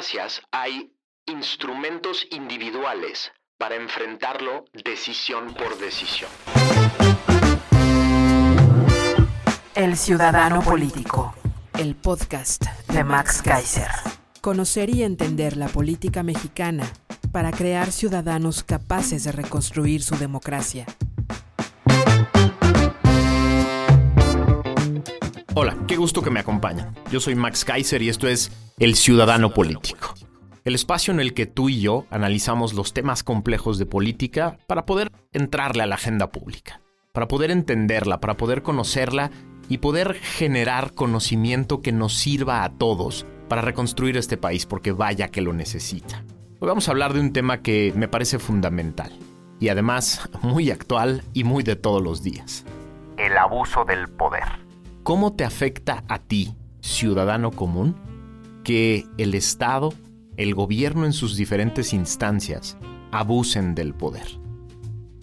democracias hay instrumentos individuales para enfrentarlo decisión por decisión. El Ciudadano Político, el podcast de Max Kaiser. Conocer y entender la política mexicana para crear ciudadanos capaces de reconstruir su democracia. Hola, qué gusto que me acompañan. Yo soy Max Kaiser y esto es El Ciudadano Político. El espacio en el que tú y yo analizamos los temas complejos de política para poder entrarle a la agenda pública, para poder entenderla, para poder conocerla y poder generar conocimiento que nos sirva a todos para reconstruir este país, porque vaya que lo necesita. Hoy vamos a hablar de un tema que me parece fundamental y además muy actual y muy de todos los días. El abuso del poder. ¿Cómo te afecta a ti, ciudadano común, que el Estado, el gobierno en sus diferentes instancias, abusen del poder?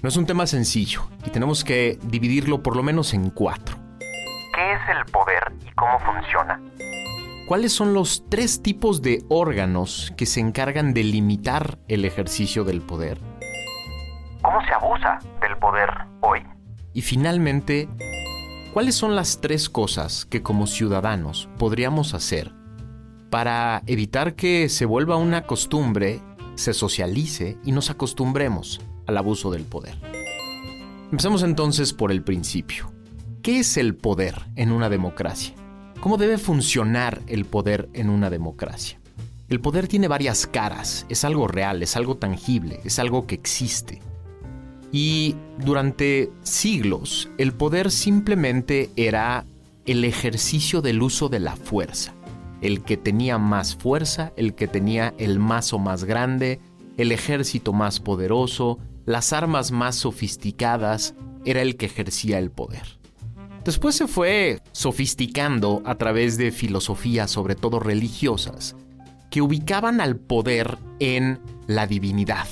No es un tema sencillo y tenemos que dividirlo por lo menos en cuatro. ¿Qué es el poder y cómo funciona? ¿Cuáles son los tres tipos de órganos que se encargan de limitar el ejercicio del poder? ¿Cómo se abusa del poder hoy? Y finalmente, ¿cuáles son las tres cosas que como ciudadanos podríamos hacer para evitar que se vuelva una costumbre, se socialice y nos acostumbremos al abuso del poder? Empecemos entonces por el principio. ¿Qué es el poder en una democracia? ¿Cómo debe funcionar el poder en una democracia? El poder tiene varias caras, es algo real, es algo tangible, es algo que existe. Y durante siglos el poder simplemente era el ejercicio del uso de la fuerza. El que tenía más fuerza, el que tenía el mazo más grande, el ejército más poderoso, las armas más sofisticadas, era el que ejercía el poder. Después se fue sofisticando a través de filosofías, sobre todo religiosas, que ubicaban al poder en la divinidad.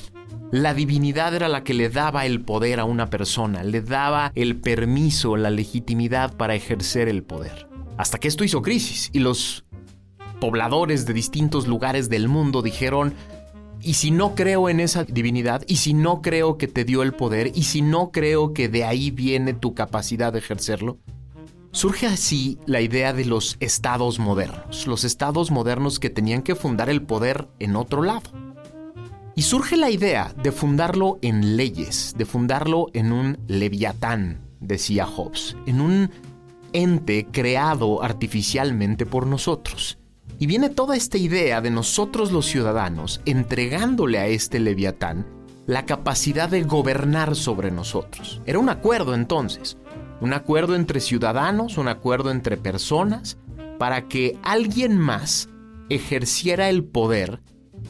La divinidad era la que le daba el poder a una persona, le daba el permiso, la legitimidad para ejercer el poder. Hasta que esto hizo crisis y los pobladores de distintos lugares del mundo dijeron, ¿y si no creo en esa divinidad? ¿Y si no creo que te dio el poder? ¿Y si no creo que de ahí viene tu capacidad de ejercerlo? Surge así la idea de los estados modernos, los estados modernos que tenían que fundar el poder en otro lado. Y surge la idea de fundarlo en leyes, de fundarlo en un leviatán, decía Hobbes, en un ente creado artificialmente por nosotros. Y viene toda esta idea de nosotros los ciudadanos entregándole a este leviatán la capacidad de gobernar sobre nosotros. Era un acuerdo entonces, un acuerdo entre ciudadanos, un acuerdo entre personas, para que alguien más ejerciera el poder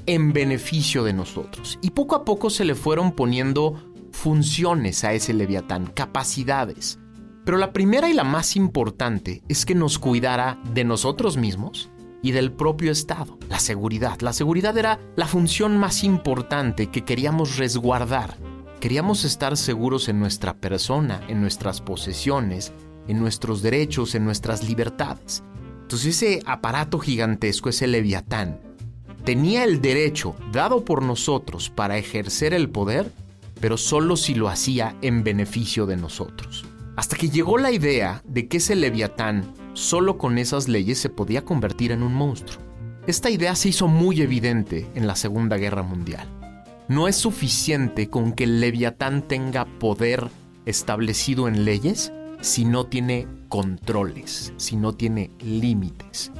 en beneficio de nosotros. Y poco a poco se le fueron poniendo funciones a ese leviatán, capacidades. Pero la primera y la más importante es que nos cuidara de nosotros mismos y del propio Estado, la seguridad. La seguridad era la función más importante que queríamos resguardar. Queríamos estar seguros en nuestra persona, en nuestras posesiones, en nuestros derechos, en nuestras libertades. Entonces ese aparato gigantesco, ese leviatán, tenía el derecho dado por nosotros para ejercer el poder, pero solo si lo hacía en beneficio de nosotros. Hasta que llegó la idea de que ese leviatán solo con esas leyes se podía convertir en un monstruo. Esta idea se hizo muy evidente en la Segunda Guerra Mundial. No es suficiente con que el leviatán tenga poder establecido en leyes si no tiene controles, si no tiene límites.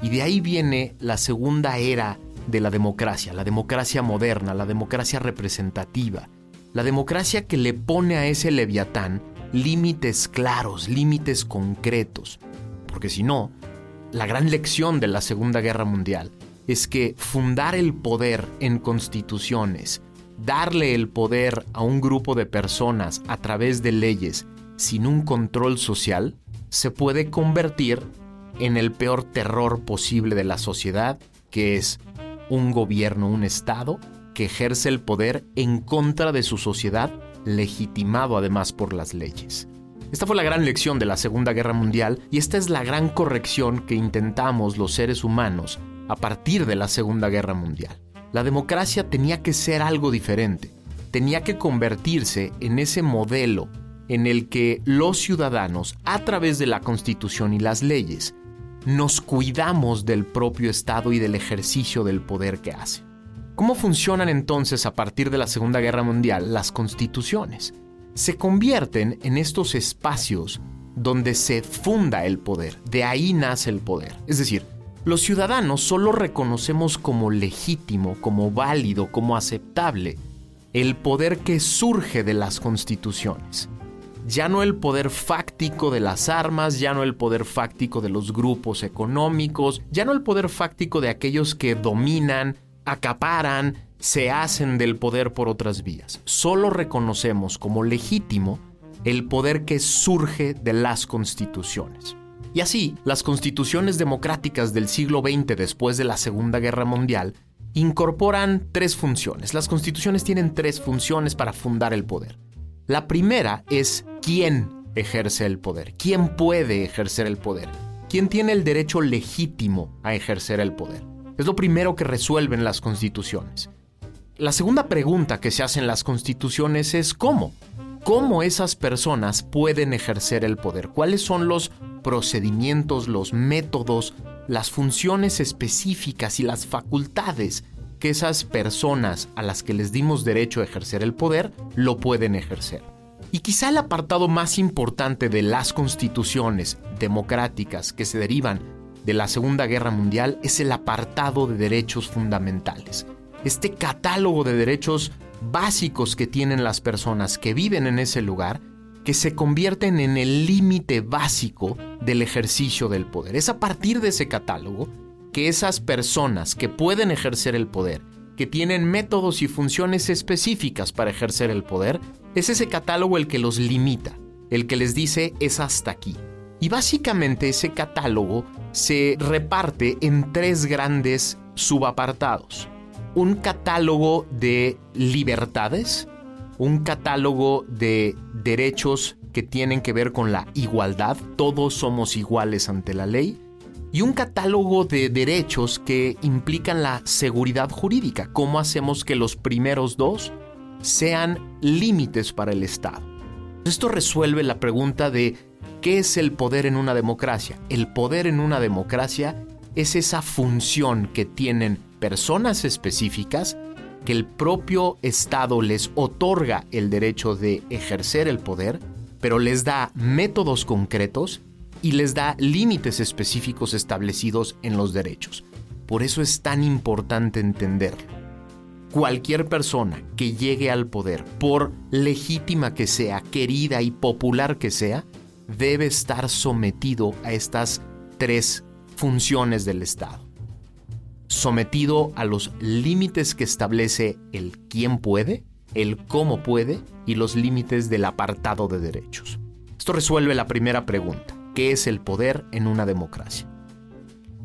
Y de ahí viene la segunda era de la democracia, la democracia moderna, la democracia representativa, la democracia que le pone a ese leviatán límites claros, límites concretos, porque si no, la gran lección de la Segunda Guerra Mundial es que fundar el poder en constituciones, darle el poder a un grupo de personas a través de leyes sin un control social, se puede convertir en el peor terror posible de la sociedad, que es un gobierno, un Estado, que ejerce el poder en contra de su sociedad, legitimado además por las leyes. Esta fue la gran lección de la Segunda Guerra Mundial y esta es la gran corrección que intentamos los seres humanos a partir de la Segunda Guerra Mundial. La democracia tenía que ser algo diferente, tenía que convertirse en ese modelo en el que los ciudadanos, a través de la Constitución y las leyes, nos cuidamos del propio Estado y del ejercicio del poder que hace. ¿Cómo funcionan entonces a partir de la Segunda Guerra Mundial las constituciones? Se convierten en estos espacios donde se funda el poder, de ahí nace el poder. Es decir, los ciudadanos solo reconocemos como legítimo, como válido, como aceptable el poder que surge de las constituciones ya no el poder fáctico de las armas, ya no el poder fáctico de los grupos económicos, ya no el poder fáctico de aquellos que dominan, acaparan, se hacen del poder por otras vías. Solo reconocemos como legítimo el poder que surge de las constituciones. Y así, las constituciones democráticas del siglo XX después de la Segunda Guerra Mundial incorporan tres funciones. Las constituciones tienen tres funciones para fundar el poder. La primera es quién ejerce el poder, quién puede ejercer el poder, quién tiene el derecho legítimo a ejercer el poder. Es lo primero que resuelven las constituciones. La segunda pregunta que se hace en las constituciones es ¿cómo? ¿Cómo esas personas pueden ejercer el poder? ¿Cuáles son los procedimientos, los métodos, las funciones específicas y las facultades que esas personas a las que les dimos derecho a ejercer el poder lo pueden ejercer. Y quizá el apartado más importante de las constituciones democráticas que se derivan de la Segunda Guerra Mundial es el apartado de derechos fundamentales. Este catálogo de derechos básicos que tienen las personas que viven en ese lugar que se convierten en el límite básico del ejercicio del poder. Es a partir de ese catálogo que esas personas que pueden ejercer el poder, que tienen métodos y funciones específicas para ejercer el poder, es ese catálogo el que los limita, el que les dice es hasta aquí. Y básicamente ese catálogo se reparte en tres grandes subapartados. Un catálogo de libertades, un catálogo de derechos que tienen que ver con la igualdad, todos somos iguales ante la ley, y un catálogo de derechos que implican la seguridad jurídica. ¿Cómo hacemos que los primeros dos sean límites para el Estado? Esto resuelve la pregunta de ¿qué es el poder en una democracia? El poder en una democracia es esa función que tienen personas específicas que el propio Estado les otorga el derecho de ejercer el poder, pero les da métodos concretos y les da límites específicos establecidos en los derechos. Por eso es tan importante entenderlo. Cualquier persona que llegue al poder, por legítima que sea, querida y popular que sea, debe estar sometido a estas tres funciones del Estado. Sometido a los límites que establece el quién puede, el cómo puede y los límites del apartado de derechos. Esto resuelve la primera pregunta qué es el poder en una democracia.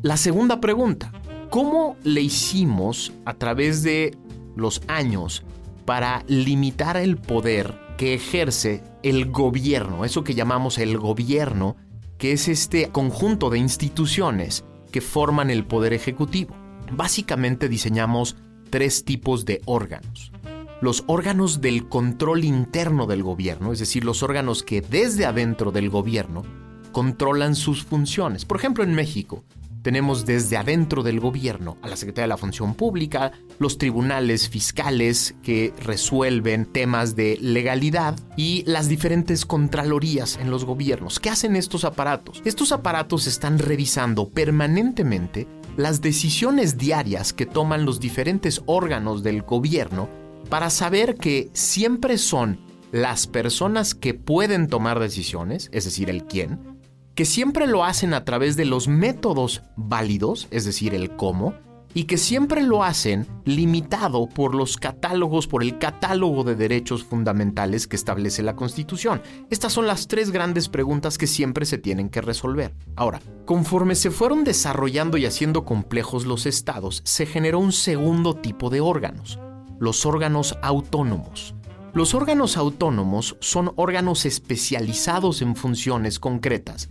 La segunda pregunta, ¿cómo le hicimos a través de los años para limitar el poder que ejerce el gobierno, eso que llamamos el gobierno, que es este conjunto de instituciones que forman el poder ejecutivo? Básicamente diseñamos tres tipos de órganos. Los órganos del control interno del gobierno, es decir, los órganos que desde adentro del gobierno controlan sus funciones. Por ejemplo, en México tenemos desde adentro del gobierno a la Secretaría de la Función Pública, los tribunales fiscales que resuelven temas de legalidad y las diferentes contralorías en los gobiernos. ¿Qué hacen estos aparatos? Estos aparatos están revisando permanentemente las decisiones diarias que toman los diferentes órganos del gobierno para saber que siempre son las personas que pueden tomar decisiones, es decir, el quién, que siempre lo hacen a través de los métodos válidos, es decir, el cómo, y que siempre lo hacen limitado por los catálogos, por el catálogo de derechos fundamentales que establece la Constitución. Estas son las tres grandes preguntas que siempre se tienen que resolver. Ahora, conforme se fueron desarrollando y haciendo complejos los estados, se generó un segundo tipo de órganos, los órganos autónomos. Los órganos autónomos son órganos especializados en funciones concretas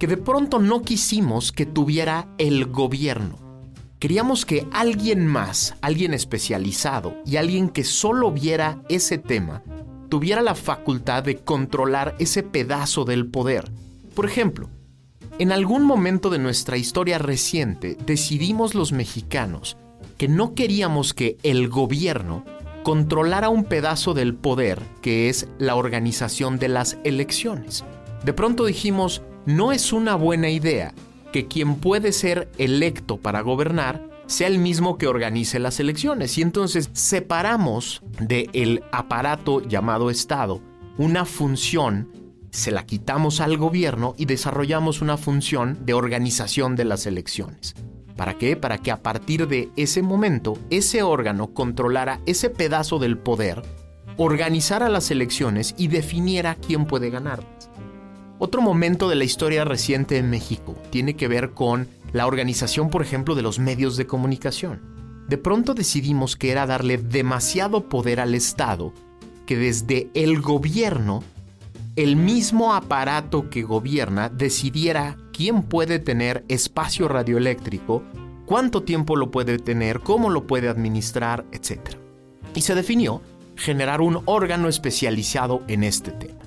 que de pronto no quisimos que tuviera el gobierno. Queríamos que alguien más, alguien especializado y alguien que solo viera ese tema, tuviera la facultad de controlar ese pedazo del poder. Por ejemplo, en algún momento de nuestra historia reciente decidimos los mexicanos que no queríamos que el gobierno controlara un pedazo del poder que es la organización de las elecciones. De pronto dijimos, no es una buena idea que quien puede ser electo para gobernar sea el mismo que organice las elecciones. Y entonces separamos del aparato llamado Estado una función, se la quitamos al gobierno y desarrollamos una función de organización de las elecciones. ¿Para qué? Para que a partir de ese momento ese órgano controlara ese pedazo del poder, organizara las elecciones y definiera quién puede ganar. Otro momento de la historia reciente en México tiene que ver con la organización, por ejemplo, de los medios de comunicación. De pronto decidimos que era darle demasiado poder al Estado, que desde el gobierno, el mismo aparato que gobierna decidiera quién puede tener espacio radioeléctrico, cuánto tiempo lo puede tener, cómo lo puede administrar, etc. Y se definió generar un órgano especializado en este tema.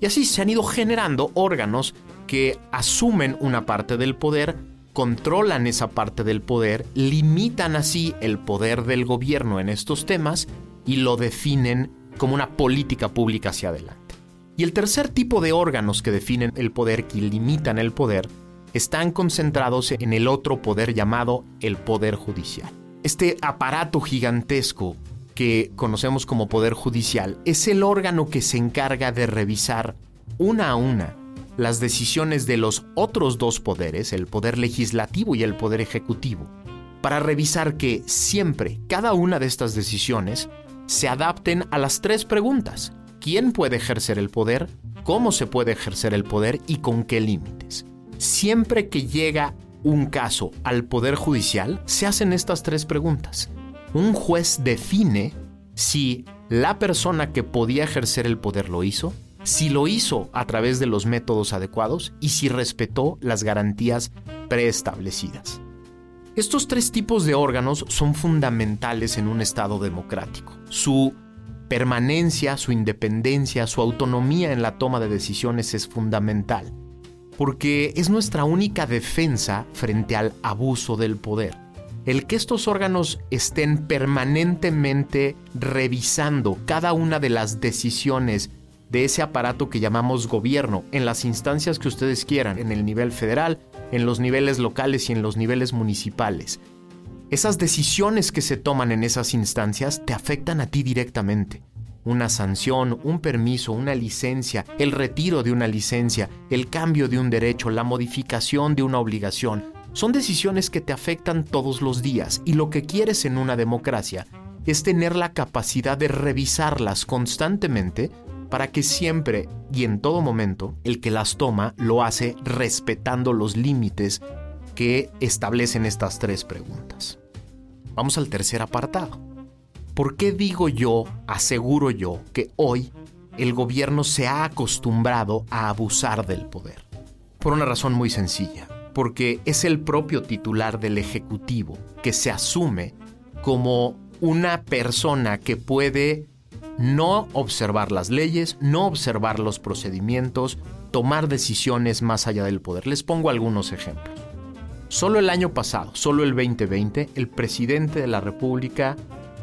Y así se han ido generando órganos que asumen una parte del poder, controlan esa parte del poder, limitan así el poder del gobierno en estos temas y lo definen como una política pública hacia adelante. Y el tercer tipo de órganos que definen el poder, que limitan el poder, están concentrados en el otro poder llamado el poder judicial. Este aparato gigantesco que conocemos como Poder Judicial es el órgano que se encarga de revisar una a una las decisiones de los otros dos poderes, el Poder Legislativo y el Poder Ejecutivo, para revisar que siempre cada una de estas decisiones se adapten a las tres preguntas. ¿Quién puede ejercer el poder? ¿Cómo se puede ejercer el poder? ¿Y con qué límites? Siempre que llega un caso al Poder Judicial, se hacen estas tres preguntas un juez define si la persona que podía ejercer el poder lo hizo, si lo hizo a través de los métodos adecuados y si respetó las garantías preestablecidas. Estos tres tipos de órganos son fundamentales en un Estado democrático. Su permanencia, su independencia, su autonomía en la toma de decisiones es fundamental, porque es nuestra única defensa frente al abuso del poder el que estos órganos estén permanentemente revisando cada una de las decisiones de ese aparato que llamamos gobierno en las instancias que ustedes quieran, en el nivel federal, en los niveles locales y en los niveles municipales. Esas decisiones que se toman en esas instancias te afectan a ti directamente. Una sanción, un permiso, una licencia, el retiro de una licencia, el cambio de un derecho, la modificación de una obligación, son decisiones que te afectan todos los días y lo que quieres en una democracia es tener la capacidad de revisarlas constantemente para que siempre y en todo momento el que las toma lo hace respetando los límites que establecen estas tres preguntas. Vamos al tercer apartado. ¿Por qué digo yo, aseguro yo, que hoy el gobierno se ha acostumbrado a abusar del poder? Por una razón muy sencilla porque es el propio titular del Ejecutivo que se asume como una persona que puede no observar las leyes, no observar los procedimientos, tomar decisiones más allá del poder. Les pongo algunos ejemplos. Solo el año pasado, solo el 2020, el presidente de la República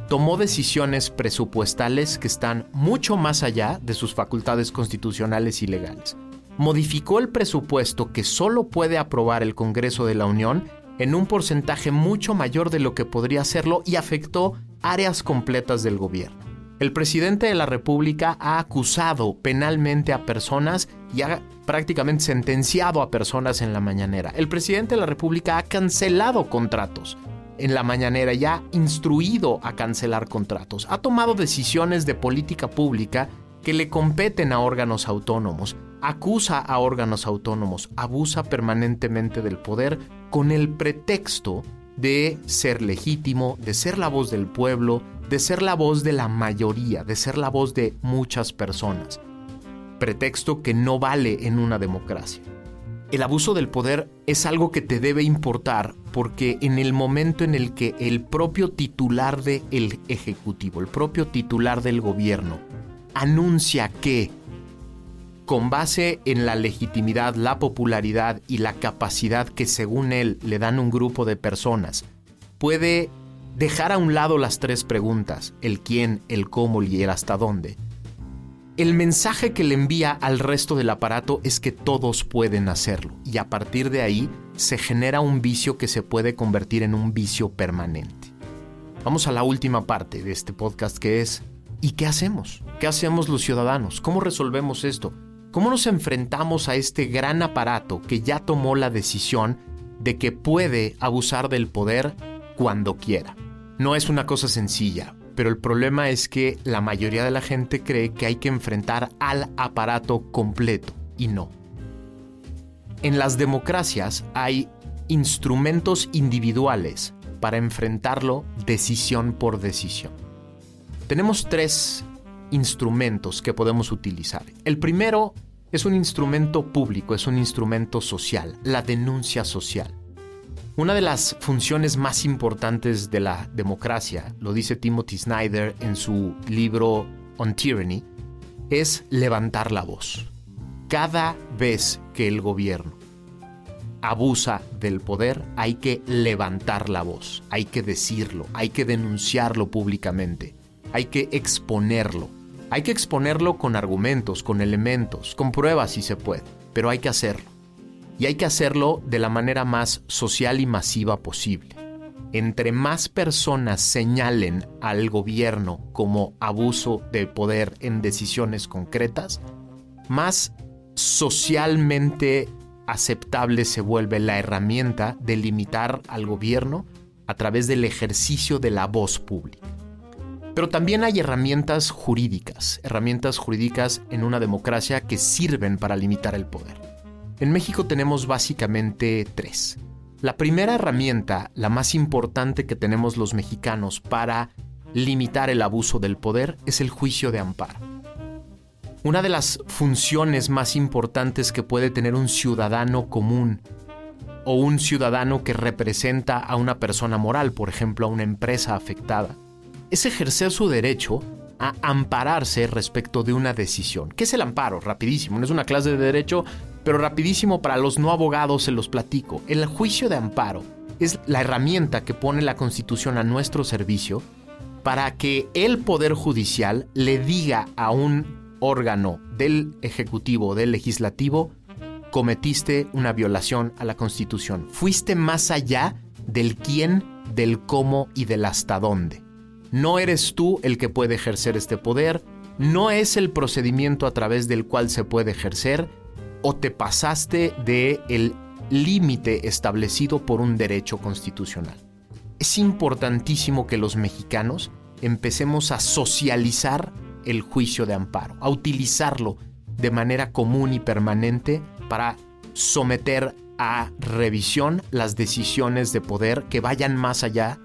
tomó decisiones presupuestales que están mucho más allá de sus facultades constitucionales y legales modificó el presupuesto que solo puede aprobar el Congreso de la Unión en un porcentaje mucho mayor de lo que podría hacerlo y afectó áreas completas del gobierno. El presidente de la República ha acusado penalmente a personas y ha prácticamente sentenciado a personas en la mañanera. El presidente de la República ha cancelado contratos en la mañanera y ha instruido a cancelar contratos. Ha tomado decisiones de política pública que le competen a órganos autónomos, acusa a órganos autónomos, abusa permanentemente del poder con el pretexto de ser legítimo, de ser la voz del pueblo, de ser la voz de la mayoría, de ser la voz de muchas personas. Pretexto que no vale en una democracia. El abuso del poder es algo que te debe importar porque en el momento en el que el propio titular del Ejecutivo, el propio titular del gobierno, anuncia que con base en la legitimidad, la popularidad y la capacidad que según él le dan un grupo de personas, puede dejar a un lado las tres preguntas, el quién, el cómo y el hasta dónde. El mensaje que le envía al resto del aparato es que todos pueden hacerlo y a partir de ahí se genera un vicio que se puede convertir en un vicio permanente. Vamos a la última parte de este podcast que es ¿y qué hacemos? ¿Qué hacemos los ciudadanos? ¿Cómo resolvemos esto? ¿Cómo nos enfrentamos a este gran aparato que ya tomó la decisión de que puede abusar del poder cuando quiera? No es una cosa sencilla, pero el problema es que la mayoría de la gente cree que hay que enfrentar al aparato completo y no. En las democracias hay instrumentos individuales para enfrentarlo decisión por decisión. Tenemos tres instrumentos que podemos utilizar. El primero es un instrumento público, es un instrumento social, la denuncia social. Una de las funciones más importantes de la democracia, lo dice Timothy Snyder en su libro On Tyranny, es levantar la voz. Cada vez que el gobierno abusa del poder, hay que levantar la voz, hay que decirlo, hay que denunciarlo públicamente, hay que exponerlo. Hay que exponerlo con argumentos, con elementos, con pruebas si se puede, pero hay que hacerlo. Y hay que hacerlo de la manera más social y masiva posible. Entre más personas señalen al gobierno como abuso de poder en decisiones concretas, más socialmente aceptable se vuelve la herramienta de limitar al gobierno a través del ejercicio de la voz pública. Pero también hay herramientas jurídicas, herramientas jurídicas en una democracia que sirven para limitar el poder. En México tenemos básicamente tres. La primera herramienta, la más importante que tenemos los mexicanos para limitar el abuso del poder, es el juicio de amparo. Una de las funciones más importantes que puede tener un ciudadano común o un ciudadano que representa a una persona moral, por ejemplo, a una empresa afectada, es ejercer su derecho a ampararse respecto de una decisión. ¿Qué es el amparo? Rapidísimo, no es una clase de derecho, pero rapidísimo para los no abogados se los platico. El juicio de amparo es la herramienta que pone la Constitución a nuestro servicio para que el Poder Judicial le diga a un órgano del Ejecutivo o del Legislativo, cometiste una violación a la Constitución. Fuiste más allá del quién, del cómo y del hasta dónde. No eres tú el que puede ejercer este poder, no es el procedimiento a través del cual se puede ejercer, o te pasaste de el límite establecido por un derecho constitucional. Es importantísimo que los mexicanos empecemos a socializar el juicio de amparo, a utilizarlo de manera común y permanente para someter a revisión las decisiones de poder que vayan más allá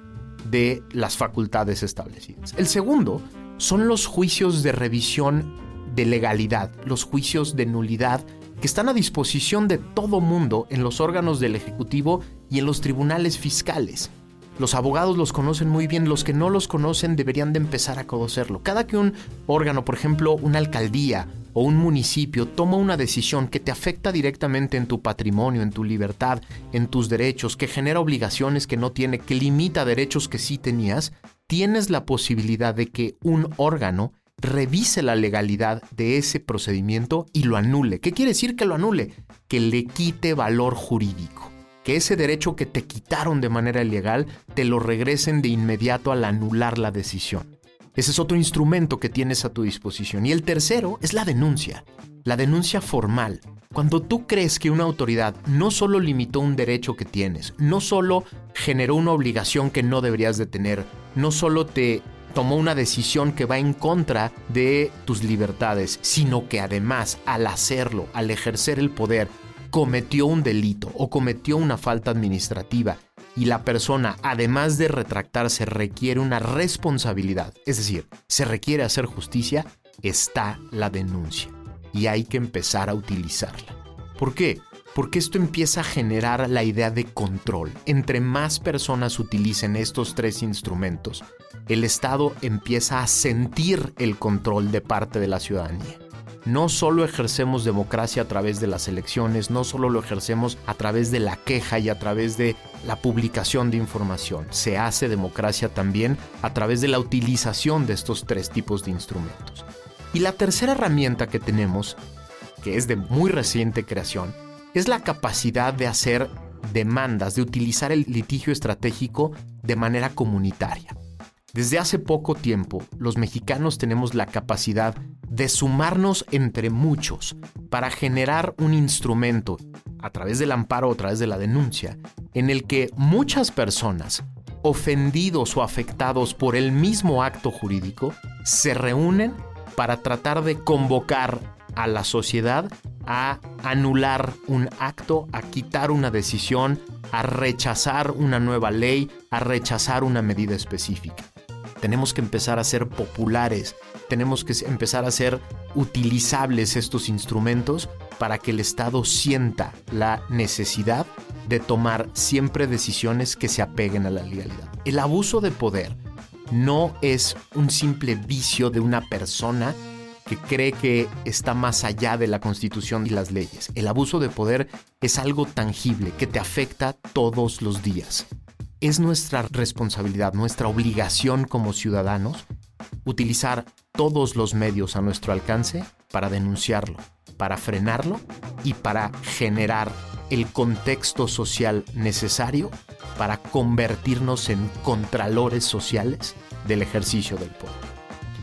de las facultades establecidas. El segundo son los juicios de revisión de legalidad, los juicios de nulidad que están a disposición de todo mundo en los órganos del Ejecutivo y en los tribunales fiscales. Los abogados los conocen muy bien, los que no los conocen deberían de empezar a conocerlo. Cada que un órgano, por ejemplo, una alcaldía o un municipio toma una decisión que te afecta directamente en tu patrimonio, en tu libertad, en tus derechos, que genera obligaciones que no tiene, que limita derechos que sí tenías, tienes la posibilidad de que un órgano revise la legalidad de ese procedimiento y lo anule. ¿Qué quiere decir que lo anule? Que le quite valor jurídico que ese derecho que te quitaron de manera ilegal te lo regresen de inmediato al anular la decisión. Ese es otro instrumento que tienes a tu disposición. Y el tercero es la denuncia. la denuncia formal. Cuando tú crees que una autoridad no solo limitó un derecho que tienes, no solo generó una obligación que no deberías de tener, no solo te tomó una decisión que va en contra de tus libertades, sino que además al hacerlo, al ejercer el poder, cometió un delito o cometió una falta administrativa y la persona, además de retractarse, requiere una responsabilidad, es decir, se requiere hacer justicia, está la denuncia y hay que empezar a utilizarla. ¿Por qué? Porque esto empieza a generar la idea de control. Entre más personas utilicen estos tres instrumentos, el Estado empieza a sentir el control de parte de la ciudadanía. No solo ejercemos democracia a través de las elecciones, no solo lo ejercemos a través de la queja y a través de la publicación de información, se hace democracia también a través de la utilización de estos tres tipos de instrumentos. Y la tercera herramienta que tenemos, que es de muy reciente creación, es la capacidad de hacer demandas, de utilizar el litigio estratégico de manera comunitaria. Desde hace poco tiempo, los mexicanos tenemos la capacidad de sumarnos entre muchos para generar un instrumento, a través del amparo o a través de la denuncia, en el que muchas personas, ofendidos o afectados por el mismo acto jurídico, se reúnen para tratar de convocar a la sociedad a anular un acto, a quitar una decisión, a rechazar una nueva ley, a rechazar una medida específica. Tenemos que empezar a ser populares, tenemos que empezar a ser utilizables estos instrumentos para que el Estado sienta la necesidad de tomar siempre decisiones que se apeguen a la legalidad. El abuso de poder no es un simple vicio de una persona que cree que está más allá de la constitución y las leyes. El abuso de poder es algo tangible que te afecta todos los días. Es nuestra responsabilidad, nuestra obligación como ciudadanos utilizar todos los medios a nuestro alcance para denunciarlo, para frenarlo y para generar el contexto social necesario para convertirnos en contralores sociales del ejercicio del poder.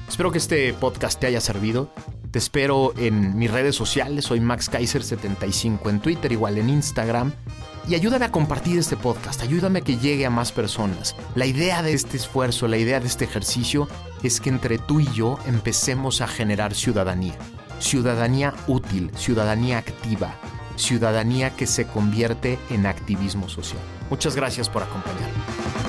Espero que este podcast te haya servido. Te espero en mis redes sociales. Soy Max Kaiser75 en Twitter, igual en Instagram. Y ayúdame a compartir este podcast, ayúdame a que llegue a más personas. La idea de este esfuerzo, la idea de este ejercicio es que entre tú y yo empecemos a generar ciudadanía. Ciudadanía útil, ciudadanía activa, ciudadanía que se convierte en activismo social. Muchas gracias por acompañarme.